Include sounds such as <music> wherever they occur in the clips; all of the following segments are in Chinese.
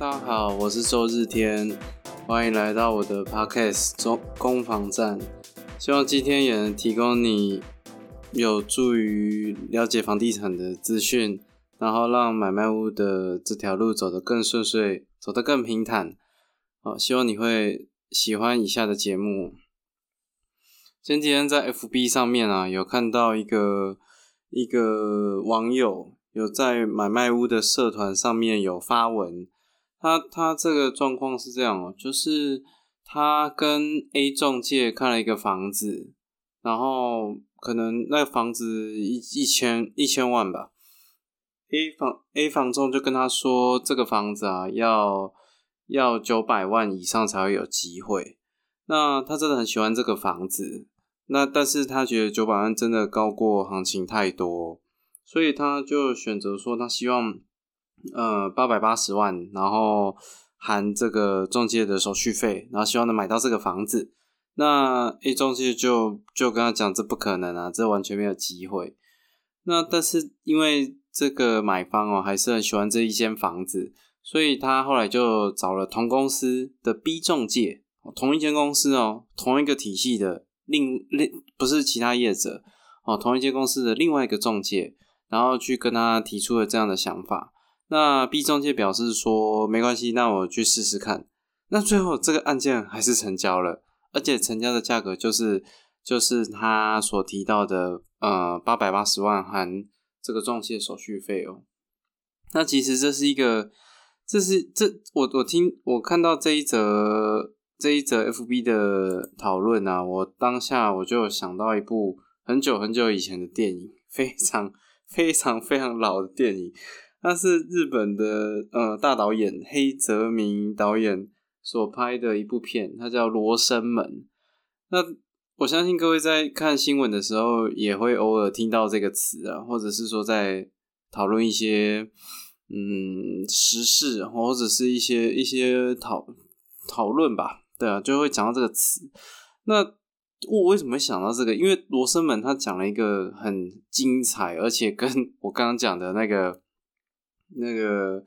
大家好，我是周日天，欢迎来到我的 podcast 中攻防战。希望今天也能提供你有助于了解房地产的资讯，然后让买卖屋的这条路走得更顺遂，走得更平坦。好，希望你会喜欢以下的节目。前几天在 FB 上面啊，有看到一个一个网友有在买卖屋的社团上面有发文，他他这个状况是这样哦，就是他跟 A 中介看了一个房子，然后可能那个房子一一千一千万吧，A 房 A 房仲就跟他说这个房子啊要要九百万以上才会有机会。那他真的很喜欢这个房子，那但是他觉得九百万真的高过行情太多，所以他就选择说他希望，呃八百八十万，然后含这个中介的手续费，然后希望能买到这个房子。那 A 中介就就跟他讲这不可能啊，这完全没有机会。那但是因为这个买方哦还是很喜欢这一间房子，所以他后来就找了同公司的 B 中介。同一间公司哦，同一个体系的另另不是其他业者哦，同一间公司的另外一个中介，然后去跟他提出了这样的想法。那 B 中介表示说没关系，那我去试试看。那最后这个案件还是成交了，而且成交的价格就是就是他所提到的呃八百八十万含这个中介手续费哦。那其实这是一个，这是这我我听我看到这一则。这一则 FB 的讨论啊，我当下我就想到一部很久很久以前的电影，非常非常非常老的电影，那是日本的呃大导演黑泽明导演所拍的一部片，它叫《罗生门》。那我相信各位在看新闻的时候，也会偶尔听到这个词啊，或者是说在讨论一些嗯时事，或者是一些一些讨讨论吧。对啊，就会讲到这个词。那我为什么会想到这个？因为罗生门他讲了一个很精彩，而且跟我刚刚讲的那个那个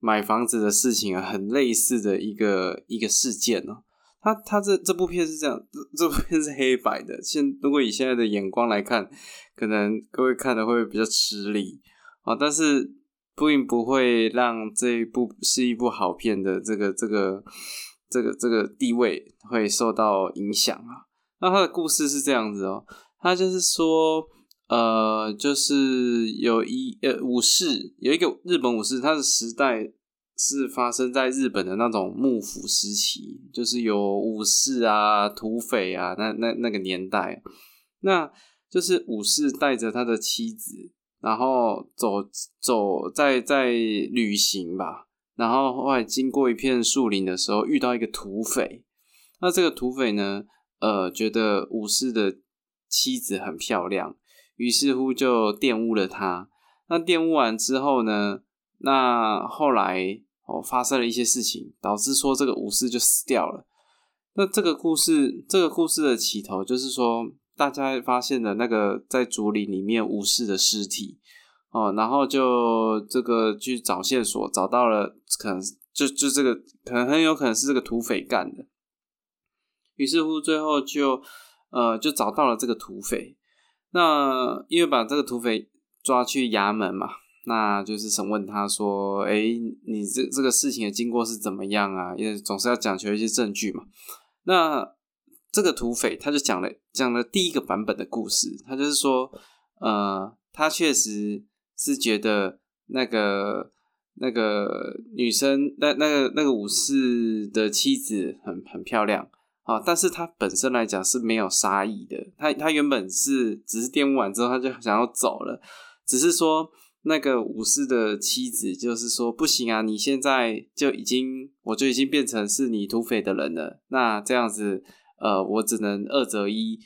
买房子的事情啊，很类似的一个一个事件哦。他他这这部片是这样，这部片是黑白的。现如果以现在的眼光来看，可能各位看的会比较吃力啊，但是并不会让这一部是一部好片的这个这个。这个这个地位会受到影响啊。那他的故事是这样子哦，他就是说，呃，就是有一呃武士，有一个日本武士，他的时代是发生在日本的那种幕府时期，就是有武士啊、土匪啊，那那那个年代，那就是武士带着他的妻子，然后走走在在旅行吧。然后后来经过一片树林的时候，遇到一个土匪。那这个土匪呢，呃，觉得武士的妻子很漂亮，于是乎就玷污了他。那玷污完之后呢，那后来哦发生了一些事情，导致说这个武士就死掉了。那这个故事，这个故事的起头就是说，大家发现了那个在竹林里面武士的尸体。哦，然后就这个去找线索，找到了，可能就就这个，可能很有可能是这个土匪干的。于是乎，最后就呃就找到了这个土匪。那因为把这个土匪抓去衙门嘛，那就是审问他说：“哎，你这这个事情的经过是怎么样啊？因为总是要讲求一些证据嘛。”那这个土匪他就讲了讲了第一个版本的故事，他就是说，呃，他确实。是觉得那个那个女生，那那个那个武士的妻子很很漂亮啊，但是他本身来讲是没有杀意的，他他原本是只是玷污完之后他就想要走了，只是说那个武士的妻子就是说不行啊，你现在就已经我就已经变成是你土匪的人了，那这样子呃我只能二择一，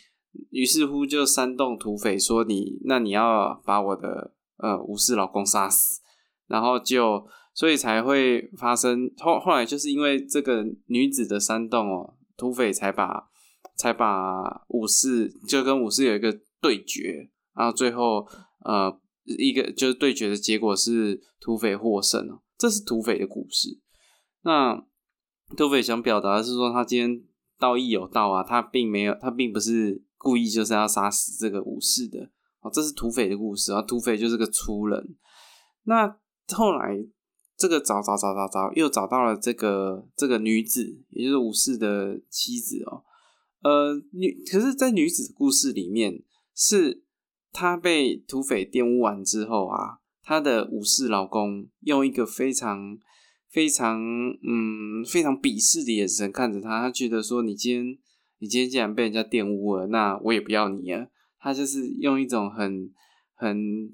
于是乎就煽动土匪说你那你要把我的。呃，武士老公杀死，然后就所以才会发生后后来就是因为这个女子的煽动哦，土匪才把才把武士就跟武士有一个对决，然后最后呃一个就是对决的结果是土匪获胜哦，这是土匪的故事。那土匪想表达的是说，他今天道义有道啊，他并没有，他并不是故意就是要杀死这个武士的。哦，这是土匪的故事啊，土匪就是个粗人。那后来这个找找找找找，又找到了这个这个女子，也就是武士的妻子哦。呃，女可是，在女子的故事里面，是她被土匪玷污完之后啊，她的武士老公用一个非常非常嗯非常鄙视的眼神看着她，他觉得说，你今天你今天既然被人家玷污了，那我也不要你啊。他就是用一种很很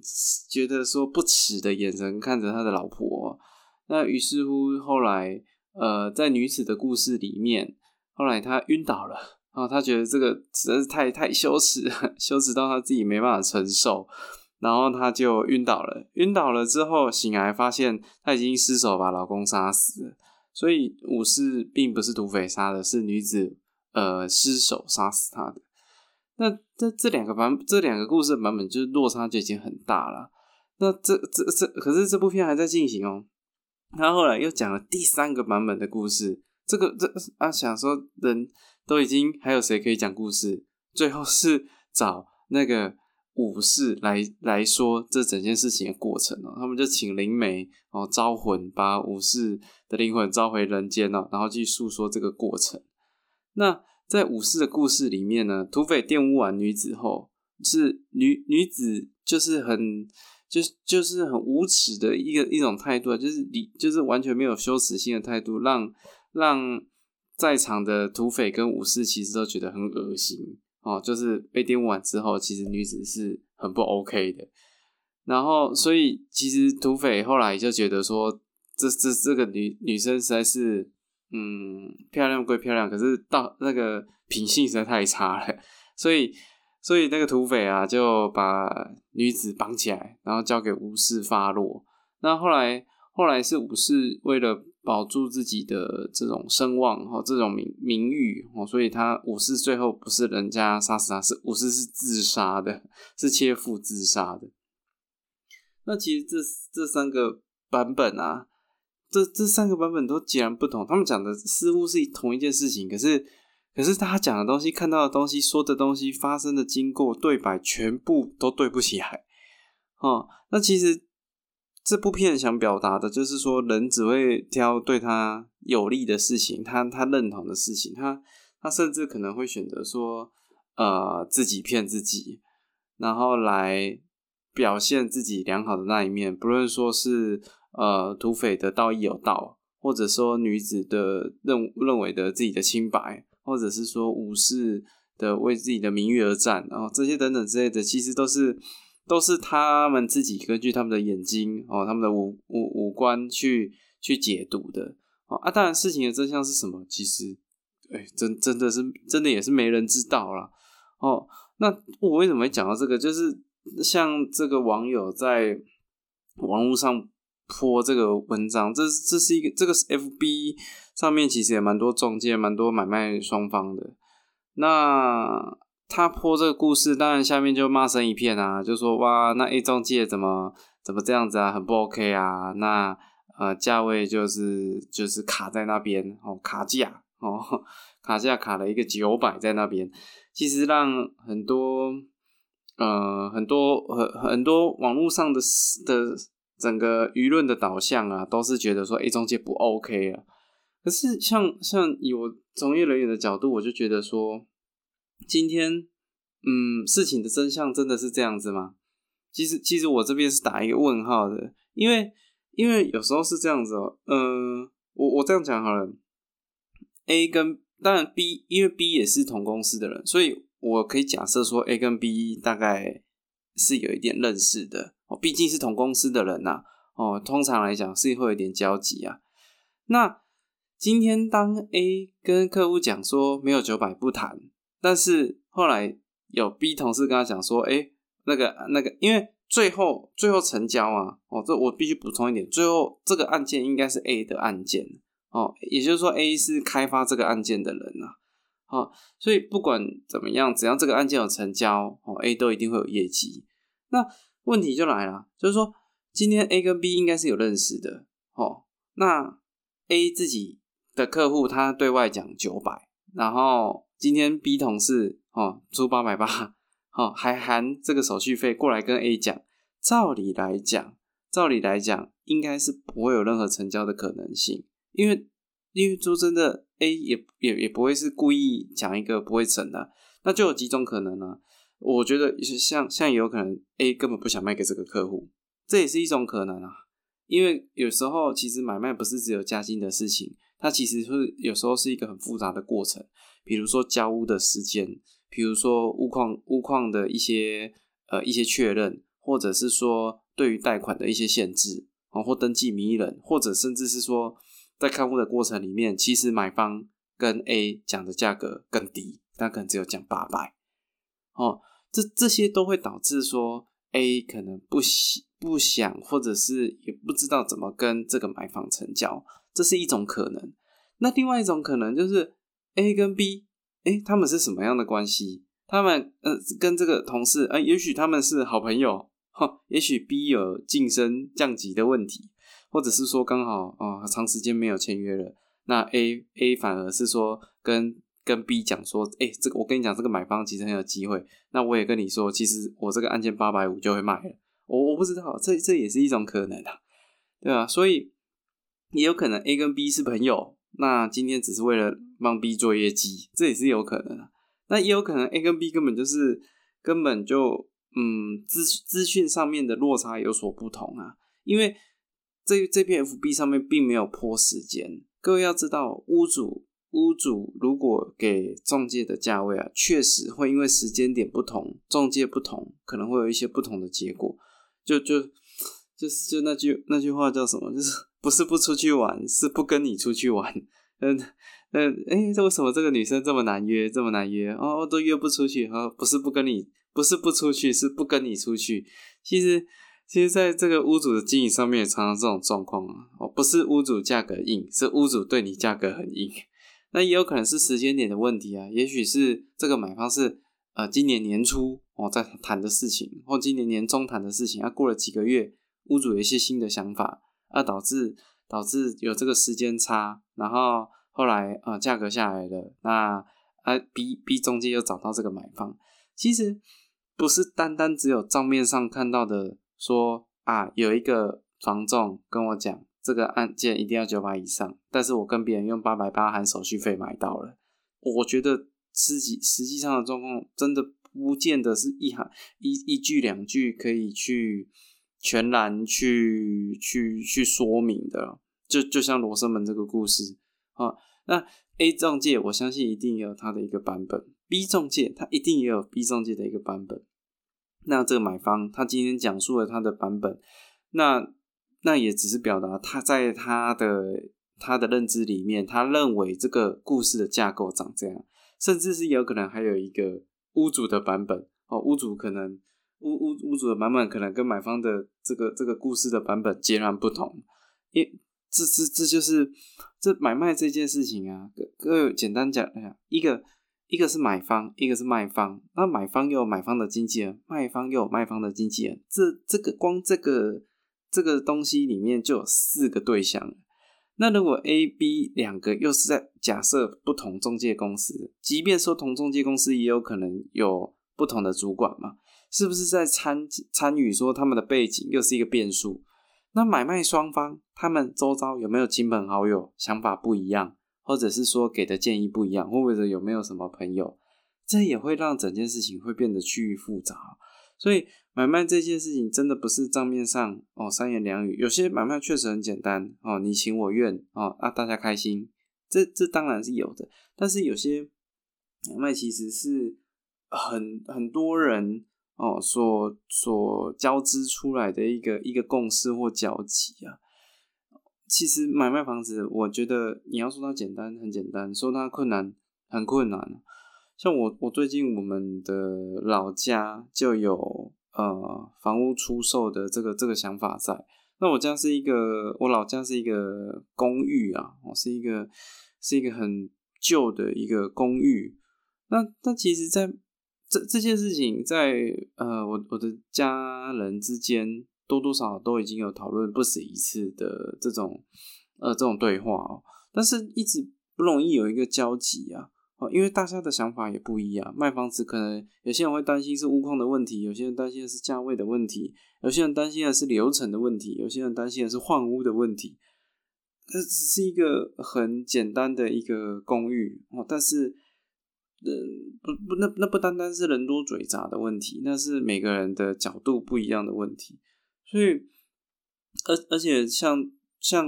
觉得说不耻的眼神看着他的老婆。那于是乎，后来呃，在女子的故事里面，后来她晕倒了然后她觉得这个实在是太太羞耻，<laughs> 羞耻到她自己没办法承受，然后她就晕倒了。晕倒了之后醒来，发现她已经失手把老公杀死。所以武士并不是土匪杀的，是女子呃失手杀死他的。那这这两个版这两个故事版本就是落差就已经很大了。那这这这可是这部片还在进行哦。他后来又讲了第三个版本的故事。这个这啊想说人都已经还有谁可以讲故事？最后是找那个武士来来说这整件事情的过程哦。他们就请灵媒哦招魂，把武士的灵魂召回人间哦，然后去诉说这个过程。那。在武士的故事里面呢，土匪玷污完女子后，是女女子就是很就是就是很无耻的一个一种态度，就是你就是完全没有羞耻心的态度，让让在场的土匪跟武士其实都觉得很恶心哦。就是被玷污完之后，其实女子是很不 OK 的。然后，所以其实土匪后来就觉得说，这这这个女女生实在是。嗯，漂亮归漂亮，可是到那个品性实在太差了，所以所以那个土匪啊就把女子绑起来，然后交给武士发落。那后来后来是武士为了保住自己的这种声望和，这种名名誉哦，所以他武士最后不是人家杀死他，是武士是自杀的，是切腹自杀的。那其实这这三个版本啊。这这三个版本都截然不同，他们讲的似乎是同一件事情，可是可是他讲的东西、看到的东西、说的东西、发生的经过、对白，全部都对不起来。哦，那其实这部片想表达的就是说，人只会挑对他有利的事情，他他认同的事情，他他甚至可能会选择说，呃，自己骗自己，然后来表现自己良好的那一面，不论说是。呃，土匪的道义有道，或者说女子的认认为的自己的清白，或者是说武士的为自己的名誉而战，然后这些等等之类的，其实都是都是他们自己根据他们的眼睛哦，他们的五五五官去去解读的哦啊，当然事情的真相是什么，其实哎，真真的是真的也是没人知道了哦。那我为什么会讲到这个？就是像这个网友在网络上。泼这个文章，这这是一个这个是 F B 上面其实也蛮多中介，蛮多买卖双方的。那他泼这个故事，当然下面就骂声一片啊，就说哇，那 A 中介怎么怎么这样子啊，很不 OK 啊。那呃价位就是就是卡在那边哦，卡价哦，卡价卡了一个九百在那边，其实让很多呃很多很很多网络上的的。整个舆论的导向啊，都是觉得说 A 中介不 OK 啊。可是像像以我从业人员的角度，我就觉得说，今天嗯，事情的真相真的是这样子吗？其实其实我这边是打一个问号的，因为因为有时候是这样子哦。嗯，我我这样讲好了，A 跟当然 B，因为 B 也是同公司的人，所以我可以假设说 A 跟 B 大概是有一点认识的。哦，毕竟是同公司的人呐，哦，通常来讲是会有点交集啊。那今天当 A 跟客户讲说没有九百不谈，但是后来有 B 同事跟他讲说，哎，那个那个，因为最后最后成交啊，哦，这我必须补充一点，最后这个案件应该是 A 的案件哦，也就是说 A 是开发这个案件的人呐，好，所以不管怎么样，只要这个案件有成交，哦，A 都一定会有业绩。那问题就来了，就是说今天 A 跟 B 应该是有认识的，哦，那 A 自己的客户他对外讲九百，然后今天 B 同事哦出八百八，哦还含这个手续费过来跟 A 讲，照理来讲，照理来讲应该是不会有任何成交的可能性，因为因为说真的，A 也也也不会是故意讲一个不会成的，那就有几种可能呢？我觉得像像有可能 A 根本不想卖给这个客户，这也是一种可能啊。因为有时候其实买卖不是只有加薪的事情，它其实是有时候是一个很复杂的过程。比如说交屋的时间，比如说屋况屋况的一些呃一些确认，或者是说对于贷款的一些限制啊，或登记名义人，或者甚至是说在看屋的过程里面，其实买方跟 A 讲的价格更低，但可能只有讲八百哦。这这些都会导致说 A 可能不喜不想，或者是也不知道怎么跟这个买方成交，这是一种可能。那另外一种可能就是 A 跟 B，哎，他们是什么样的关系？他们呃跟这个同事，呃，也许他们是好朋友，哈，也许 B 有晋升降级的问题，或者是说刚好啊长时间没有签约了，那 A A 反而是说跟。跟 B 讲说，哎，这个我跟你讲，这个买方其实很有机会。那我也跟你说，其实我这个案件八百五就会卖了。我我不知道，这这也是一种可能啊，对吧？所以也有可能 A 跟 B 是朋友，那今天只是为了帮 B 做业绩，这也是有可能啊。那也有可能 A 跟 B 根本就是根本就嗯资资讯上面的落差有所不同啊，因为这这篇 FB 上面并没有拖时间。各位要知道，屋主。屋主如果给中介的价位啊，确实会因为时间点不同，中介不同，可能会有一些不同的结果。就就就是就那句那句话叫什么？就是 <laughs> 不是不出去玩，是不跟你出去玩。嗯 <laughs> 嗯，哎，这为什么这个女生这么难约，这么难约？哦，都约不出去。哦，不是不跟你，不是不出去，是不跟你出去。其实其实在这个屋主的经营上面，也常常这种状况啊。哦，不是屋主价格硬，是屋主对你价格很硬。那也有可能是时间点的问题啊，也许是这个买方是呃今年年初哦在谈的事情，或今年年中谈的事情，啊过了几个月，屋主有一些新的想法，啊导致导致有这个时间差，然后后来啊价格下来了，那啊逼逼中介又找到这个买方，其实不是单单只有账面上看到的说啊有一个房仲跟我讲。这个案件一定要九百以上，但是我跟别人用八百八含手续费买到了，我觉得自己实际上的状况真的不见得是一行一一句两句可以去全然去去去说明的，就就像罗生门这个故事啊，那 A 中介我相信一定有他的一个版本，B 中介他一定也有 B 中介的一个版本，那这个买方他今天讲述了他的版本，那。那也只是表达他在他的他的认知里面，他认为这个故事的架构长这样，甚至是有可能还有一个屋主的版本哦，屋主可能屋屋屋主的版本可能跟买方的这个这个故事的版本截然不同，因这这这就是这买卖这件事情啊，各位简单讲一下，一个一个是买方，一个是卖方，那买方又有买方的经纪人，卖方又有卖方的经纪人，这这个光这个。这个东西里面就有四个对象，那如果 A、B 两个又是在假设不同中介公司，即便说同中介公司也有可能有不同的主管嘛，是不是在参参与说他们的背景又是一个变数？那买卖双方他们周遭有没有亲朋好友想法不一样，或者是说给的建议不一样，或者有没有什么朋友，这也会让整件事情会变得趋于复杂，所以。买卖这件事情真的不是账面上哦三言两语，有些买卖确实很简单哦，你情我愿哦啊大家开心，这这当然是有的，但是有些买卖其实是很很多人哦所所交织出来的一个一个共识或交集啊。其实买卖房子，我觉得你要说它简单很简单，说它困难很困难。像我我最近我们的老家就有。呃，房屋出售的这个这个想法在，那我家是一个，我老家是一个公寓啊，我是一个是一个很旧的一个公寓。那那其实，在这这件事情，在呃，我我的家人之间多多少少都已经有讨论不止一次的这种呃这种对话哦，但是一直不容易有一个交集啊。哦，因为大家的想法也不一样，卖房子可能有些人会担心是物控的问题，有些人担心的是价位的问题，有些人担心的是流程的问题，有些人担心的是换屋的问题。这只是一个很简单的一个公寓哦，但是，呃，不不，那那不单单是人多嘴杂的问题，那是每个人的角度不一样的问题。所以，而而且像像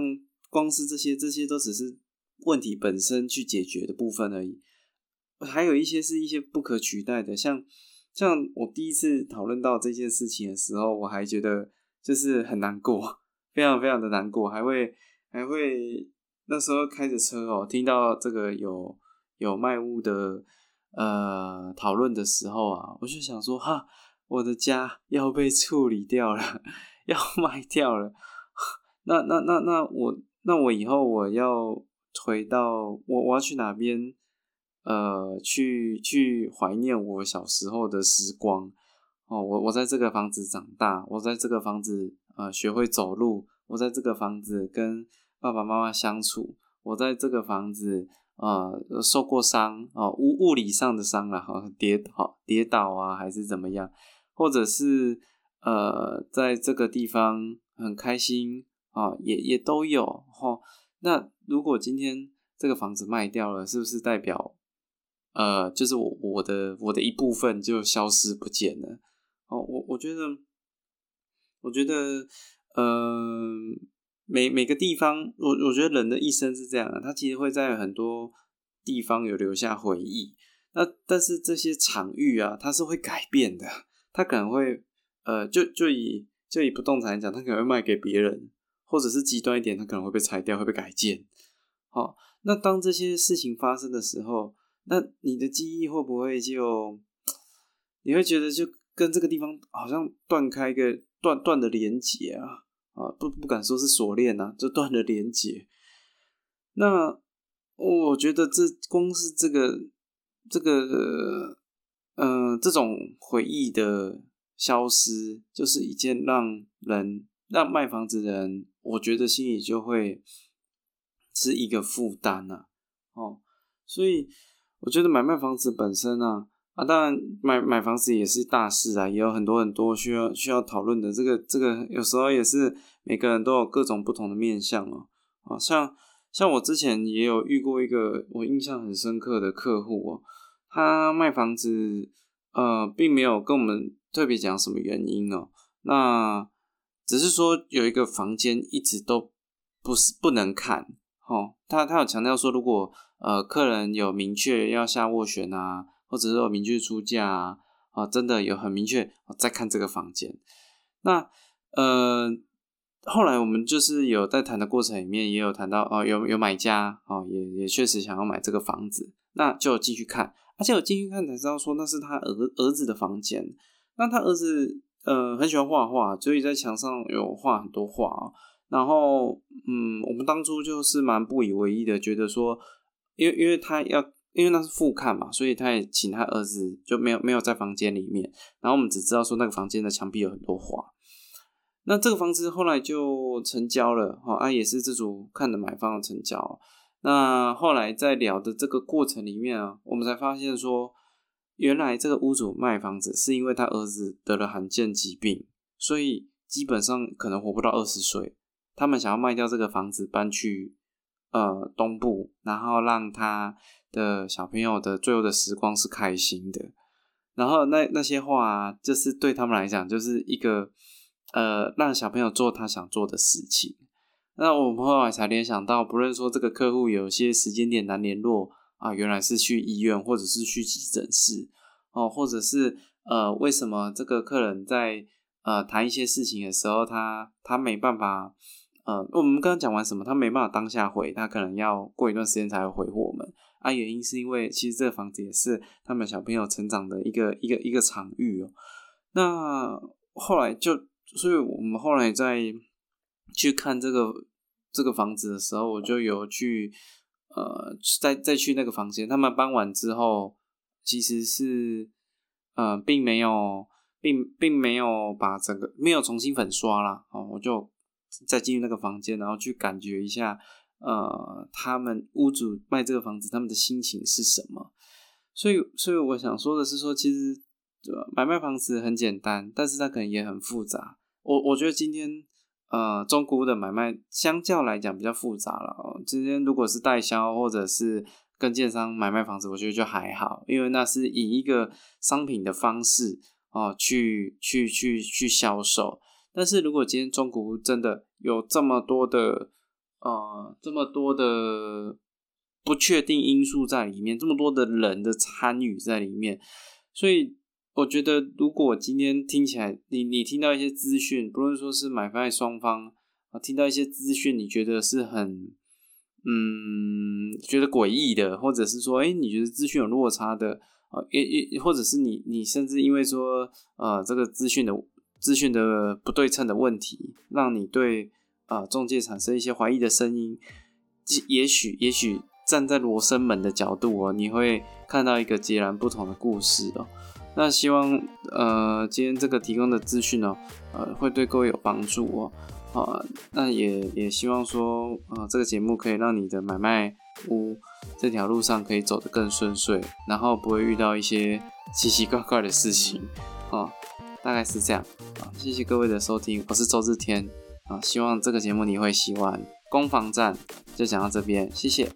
光是这些，这些都只是问题本身去解决的部分而已。还有一些是一些不可取代的，像像我第一次讨论到这件事情的时候，我还觉得就是很难过，非常非常的难过，还会还会那时候开着车哦，听到这个有有卖物的呃讨论的时候啊，我就想说哈，我的家要被处理掉了，<laughs> 要卖掉了，那那那那我那我以后我要回到我我要去哪边？呃，去去怀念我小时候的时光哦，我我在这个房子长大，我在这个房子呃学会走路，我在这个房子跟爸爸妈妈相处，我在这个房子呃受过伤哦，物物理上的伤啊，<laughs> 哈，跌倒跌倒啊，还是怎么样，或者是呃在这个地方很开心啊，也也都有哈。那如果今天这个房子卖掉了，是不是代表？呃，就是我我的我的一部分就消失不见了。哦，我我觉得，我觉得，呃，每每个地方，我我觉得人的一生是这样的，他其实会在很多地方有留下回忆。那但是这些场域啊，它是会改变的，它可能会，呃，就就以就以不动产来讲，它可能会卖给别人，或者是极端一点，它可能会被拆掉，会被改建。好，那当这些事情发生的时候。那你的记忆会不会就，你会觉得就跟这个地方好像断开一个断断的连接啊啊不不敢说是锁链呐，就断了连接。那我觉得这光是这个这个呃这种回忆的消失，就是一件让人让卖房子的人，我觉得心里就会是一个负担呐。哦，所以。我觉得买卖房子本身呢，啊，当然买买房子也是大事啊，也有很多很多需要需要讨论的。这个这个有时候也是每个人都有各种不同的面相哦。啊，像像我之前也有遇过一个我印象很深刻的客户哦，他卖房子呃，并没有跟我们特别讲什么原因哦，那只是说有一个房间一直都不是不能看，哦，他他有强调说如果。呃，客人有明确要下斡旋啊，或者是有明确出价啊，啊，真的有很明确在看这个房间。那呃，后来我们就是有在谈的过程里面，也有谈到哦，有有买家哦，也也确实想要买这个房子，那就进去看，而且我进去看才知道说那是他儿儿子的房间。那他儿子呃很喜欢画画，所以在墙上有画很多画啊。然后嗯，我们当初就是蛮不以为意的，觉得说。因为因为他要，因为那是复看嘛，所以他也请他儿子就没有没有在房间里面。然后我们只知道说那个房间的墙壁有很多画。那这个房子后来就成交了，哈啊，也是这组看的买方的成交。那后来在聊的这个过程里面啊，我们才发现说，原来这个屋主卖房子是因为他儿子得了罕见疾病，所以基本上可能活不到二十岁。他们想要卖掉这个房子，搬去。呃，东部，然后让他的小朋友的最后的时光是开心的。然后那那些话，就是对他们来讲，就是一个呃，让小朋友做他想做的事情。那我们后来才联想到，不论说这个客户有些时间点难联络啊，原来是去医院，或者是去急诊室哦，或者是呃，为什么这个客人在呃谈一些事情的时候，他他没办法。呃，我们刚刚讲完什么？他没办法当下回，他可能要过一段时间才会回复我们。啊，原因是因为其实这个房子也是他们小朋友成长的一个一个一个场域哦。那后来就，所以我们后来在去看这个这个房子的时候，我就有去呃，再再去那个房间。他们搬完之后，其实是呃，并没有，并并没有把整个没有重新粉刷啦。哦，我就。再进入那个房间，然后去感觉一下，呃，他们屋主卖这个房子，他们的心情是什么？所以，所以我想说的是，说其实买卖房子很简单，但是它可能也很复杂。我我觉得今天，呃，中古的买卖相较来讲比较复杂了。哦，今天如果是代销或者是跟建商买卖房子，我觉得就还好，因为那是以一个商品的方式哦去去去去销售。但是如果今天中国真的有这么多的呃这么多的。不确定因素在里面，这么多的人的参与在里面，所以我觉得，如果今天听起来，你你听到一些资讯，不论说是买卖双方啊，听到一些资讯，你觉得是很嗯，觉得诡异的，或者是说，哎，你觉得资讯有落差的啊，也也或者是你你甚至因为说，呃，这个资讯的资讯的不对称的问题，让你对啊中介产生一些怀疑的声音，也许也许。站在罗生门的角度哦，你会看到一个截然不同的故事哦。那希望呃今天这个提供的资讯呢，呃会对各位有帮助哦。啊，那也也希望说啊这个节目可以让你的买卖屋这条路上可以走得更顺遂，然后不会遇到一些奇奇怪怪的事情啊。大概是这样啊。谢谢各位的收听，我是周志天啊。希望这个节目你会喜欢。攻防战就讲到这边，谢谢。